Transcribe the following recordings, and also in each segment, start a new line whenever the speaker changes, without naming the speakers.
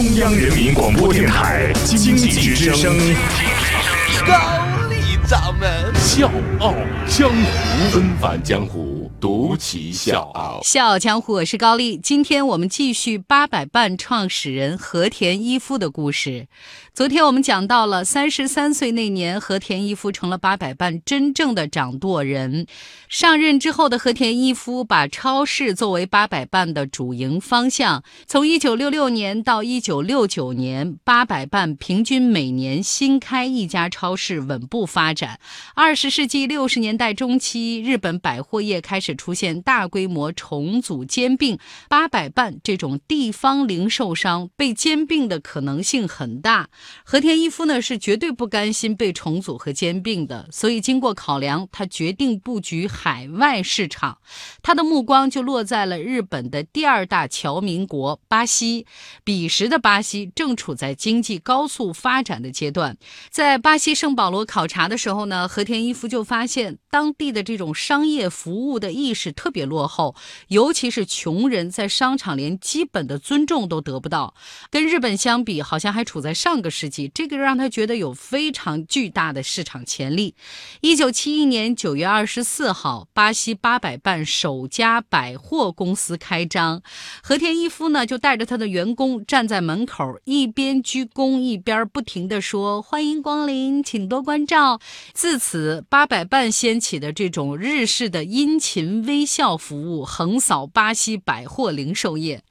中央人民广播电台经济之声，
高丽掌门
笑傲江湖，纷返江湖，独骑笑傲。
笑傲江湖，我是高丽。今天我们继续八佰伴创始人和田一夫的故事。昨天我们讲到了三十三岁那年，和田一夫成了八佰伴真正的掌舵人。上任之后的和田一夫把超市作为八佰伴的主营方向。从一九六六年到一九六九年，八佰伴平均每年新开一家超市，稳步发展。二十世纪六十年代中期，日本百货业开始出现大规模重组兼并，八佰伴这种地方零售商被兼并的可能性很大。和田一夫呢是绝对不甘心被重组和兼并的，所以经过考量，他决定布局海外市场。他的目光就落在了日本的第二大侨民国巴西。彼时的巴西正处在经济高速发展的阶段。在巴西圣保罗考察的时候呢，和田一夫就发现当地的这种商业服务的意识特别落后，尤其是穷人在商场连基本的尊重都得不到。跟日本相比，好像还处在上个。世纪，这个让他觉得有非常巨大的市场潜力。一九七一年九月二十四号，巴西八百伴首家百货公司开张，和田一夫呢就带着他的员工站在门口，一边鞠躬一边不停地说：“欢迎光临，请多关照。”自此，八百伴掀起的这种日式的殷勤微笑服务，横扫巴西百货零售业。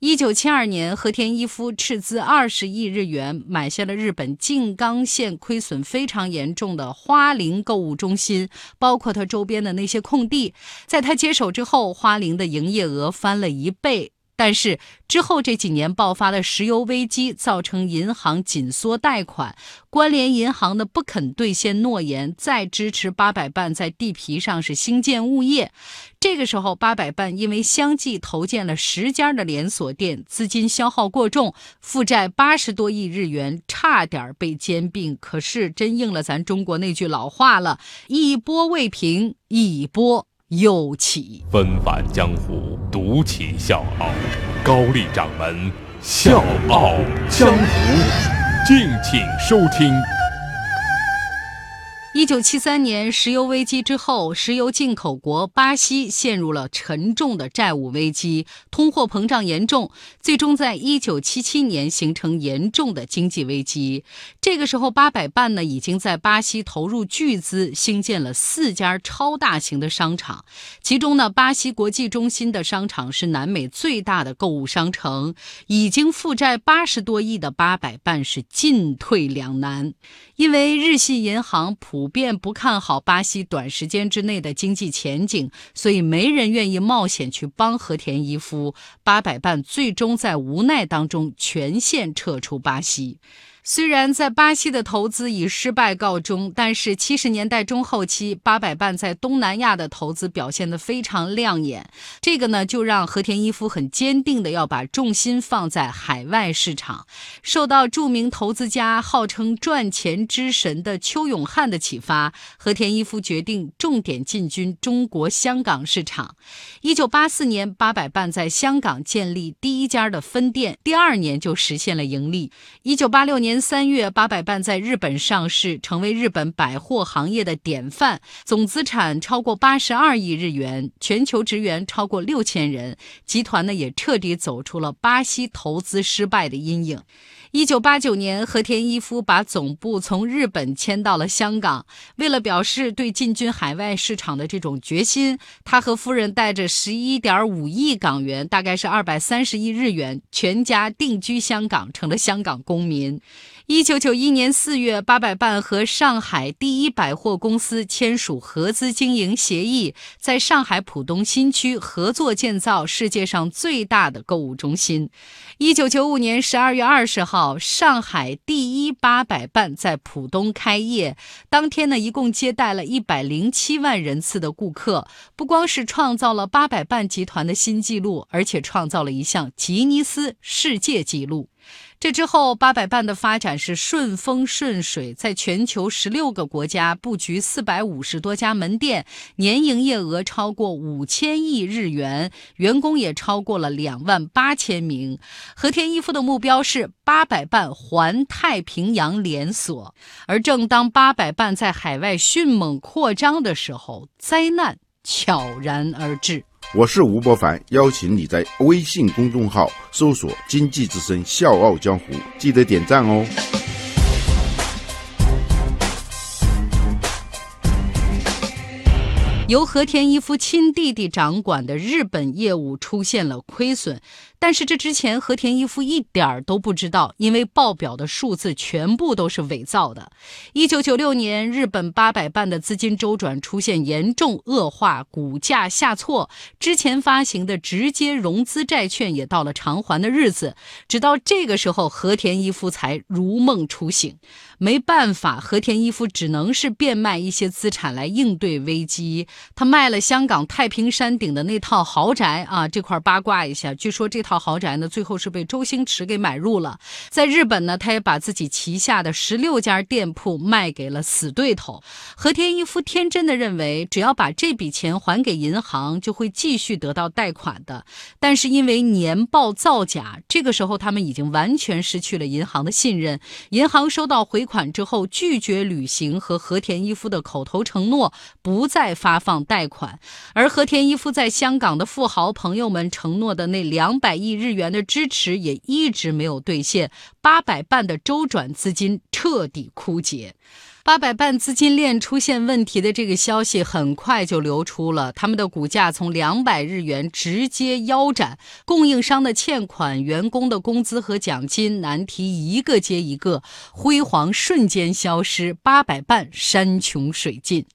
一九七二年，和田一夫斥资二十亿日元买下了日本静冈县亏损非常严重的花林购物中心，包括它周边的那些空地。在他接手之后，花林的营业额翻了一倍。但是之后这几年爆发的石油危机，造成银行紧缩贷款，关联银行的不肯兑现诺言，再支持八百伴在地皮上是兴建物业。这个时候，八百伴因为相继投建了十家的连锁店，资金消耗过重，负债八十多亿日元，差点被兼并。可是真应了咱中国那句老话了：一波未平，一波。又起，
纷繁江湖，独起笑傲。高丽掌门，笑傲江湖，敬请收听。
一九七三年石油危机之后，石油进口国巴西陷入了沉重的债务危机，通货膨胀严重，最终在一九七七年形成严重的经济危机。这个时候，八百伴呢已经在巴西投入巨资兴建了四家超大型的商场，其中呢，巴西国际中心的商场是南美最大的购物商城。已经负债八十多亿的八百伴是进退两难，因为日系银行普。普遍不看好巴西短时间之内的经济前景，所以没人愿意冒险去帮和田一夫。八百伴最终在无奈当中全线撤出巴西。虽然在巴西的投资以失败告终，但是七十年代中后期，八百伴在东南亚的投资表现得非常亮眼。这个呢，就让和田一夫很坚定的要把重心放在海外市场。受到著名投资家号称赚钱之神的邱永汉的启发，和田一夫决定重点进军中国香港市场。一九八四年，八百伴在香港建立第一家的分店，第二年就实现了盈利。一九八六年。三月，八百伴在日本上市，成为日本百货行业的典范，总资产超过八十二亿日元，全球职员超过六千人，集团呢也彻底走出了巴西投资失败的阴影。一九八九年，和田一夫把总部从日本迁到了香港。为了表示对进军海外市场的这种决心，他和夫人带着十一点五亿港元，大概是二百三十亿日元，全家定居香港，成了香港公民。一九九一年四月，八百伴和上海第一百货公司签署合资经营协议，在上海浦东新区合作建造世界上最大的购物中心。一九九五年十二月二十号，上海第一八百伴在浦东开业，当天呢，一共接待了一百零七万人次的顾客，不光是创造了八百伴集团的新纪录，而且创造了一项吉尼斯世界纪录。这之后，八百伴的发展是顺风顺水，在全球十六个国家布局四百五十多家门店，年营业额超过五千亿日元，员工也超过了两万八千名。和田一夫的目标是八百伴环太平洋连锁。而正当八百伴在海外迅猛扩张的时候，灾难悄然而至。
我是吴伯凡，邀请你在微信公众号搜索“经济之声笑傲江湖”，记得点赞哦。
由和田一夫亲弟弟掌管的日本业务出现了亏损。但是这之前，和田一夫一点儿都不知道，因为报表的数字全部都是伪造的。一九九六年，日本八百伴的资金周转出现严重恶化，股价下挫，之前发行的直接融资债券也到了偿还的日子。直到这个时候，和田一夫才如梦初醒。没办法，和田一夫只能是变卖一些资产来应对危机。他卖了香港太平山顶的那套豪宅啊，这块八卦一下，据说这。套豪宅呢，最后是被周星驰给买入了。在日本呢，他也把自己旗下的十六家店铺卖给了死对头。和田一夫天真的认为，只要把这笔钱还给银行，就会继续得到贷款的。但是因为年报造假，这个时候他们已经完全失去了银行的信任。银行收到回款之后，拒绝履行和和田一夫的口头承诺，不再发放贷款。而和田一夫在香港的富豪朋友们承诺的那两百。亿日元的支持也一直没有兑现，八百伴的周转资金彻底枯竭，八百伴资金链出现问题的这个消息很快就流出了，他们的股价从两百日元直接腰斩，供应商的欠款、员工的工资和奖金难题一个接一个，辉煌瞬间消失，八百伴山穷水尽。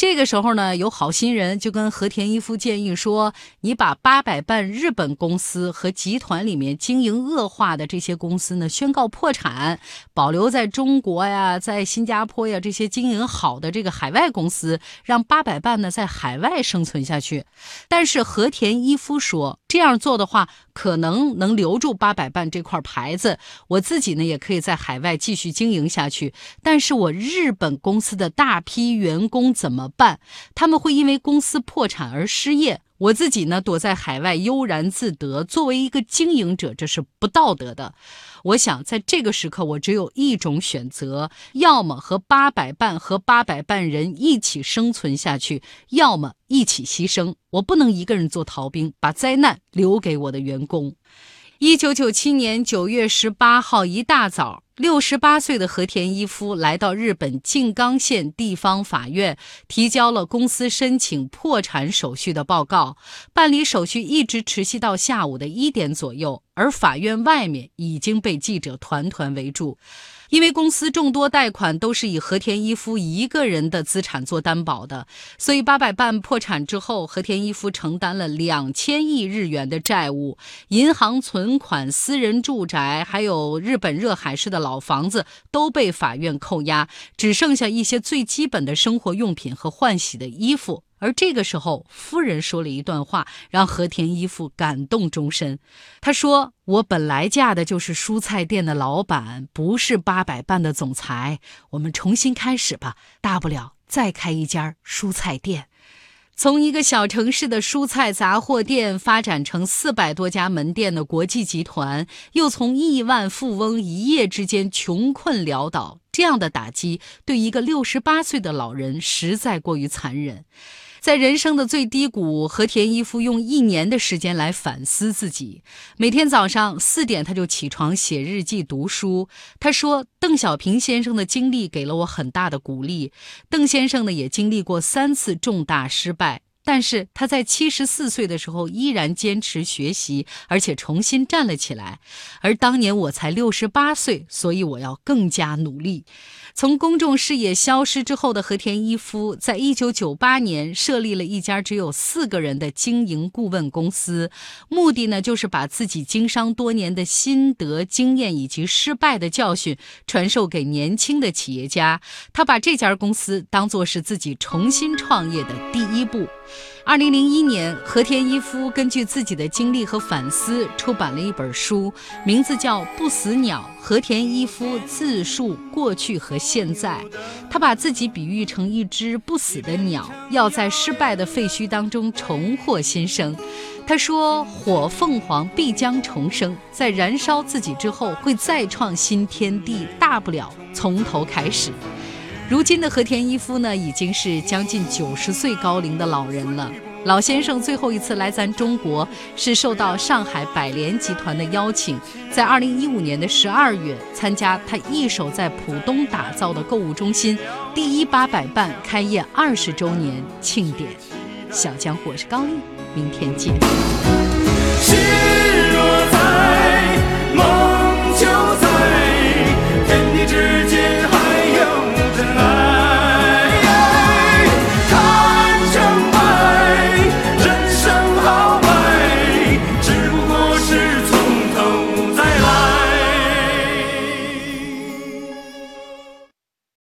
这个时候呢，有好心人就跟和田一夫建议说：“你把八百伴日本公司和集团里面经营恶化的这些公司呢宣告破产，保留在中国呀、在新加坡呀这些经营好的这个海外公司，让八百伴呢在海外生存下去。”但是和田一夫说，这样做的话，可能能留住八百伴这块牌子，我自己呢也可以在海外继续经营下去。但是我日本公司的大批员工怎么？办，他们会因为公司破产而失业。我自己呢，躲在海外悠然自得。作为一个经营者，这是不道德的。我想，在这个时刻，我只有一种选择：要么和八百伴和八百伴人一起生存下去，要么一起牺牲。我不能一个人做逃兵，把灾难留给我的员工。一九九七年九月十八号一大早，六十八岁的和田一夫来到日本静冈县地方法院，提交了公司申请破产手续的报告。办理手续一直持续到下午的一点左右，而法院外面已经被记者团团围住。因为公司众多贷款都是以和田一夫一个人的资产做担保的，所以八百伴破产之后，和田一夫承担了两千亿日元的债务，银行存款、私人住宅，还有日本热海市的老房子都被法院扣押，只剩下一些最基本的生活用品和换洗的衣服。而这个时候，夫人说了一段话，让和田一夫感动终身。他说：“我本来嫁的就是蔬菜店的老板，不是八百伴的总裁。我们重新开始吧，大不了再开一家蔬菜店。从一个小城市的蔬菜杂货店发展成四百多家门店的国际集团，又从亿万富翁一夜之间穷困潦倒，这样的打击对一个六十八岁的老人实在过于残忍。”在人生的最低谷，和田一夫用一年的时间来反思自己。每天早上四点，他就起床写日记、读书。他说：“邓小平先生的经历给了我很大的鼓励。邓先生呢，也经历过三次重大失败。”但是他在七十四岁的时候依然坚持学习，而且重新站了起来。而当年我才六十八岁，所以我要更加努力。从公众视野消失之后的和田一夫，在一九九八年设立了一家只有四个人的经营顾问公司，目的呢就是把自己经商多年的心得、经验以及失败的教训传授给年轻的企业家。他把这家公司当做是自己重新创业的第一步。二零零一年，和田一夫根据自己的经历和反思，出版了一本书，名字叫《不死鸟》。和田一夫自述过去和现在，他把自己比喻成一只不死的鸟，要在失败的废墟当中重获新生。他说：“火凤凰必将重生，在燃烧自己之后，会再创新天地，大不了从头开始。”如今的和田一夫呢，已经是将近九十岁高龄的老人了。老先生最后一次来咱中国，是受到上海百联集团的邀请，在二零一五年的十二月，参加他一手在浦东打造的购物中心第一八百伴开业二十周年庆典。小江，我是高丽，明天见。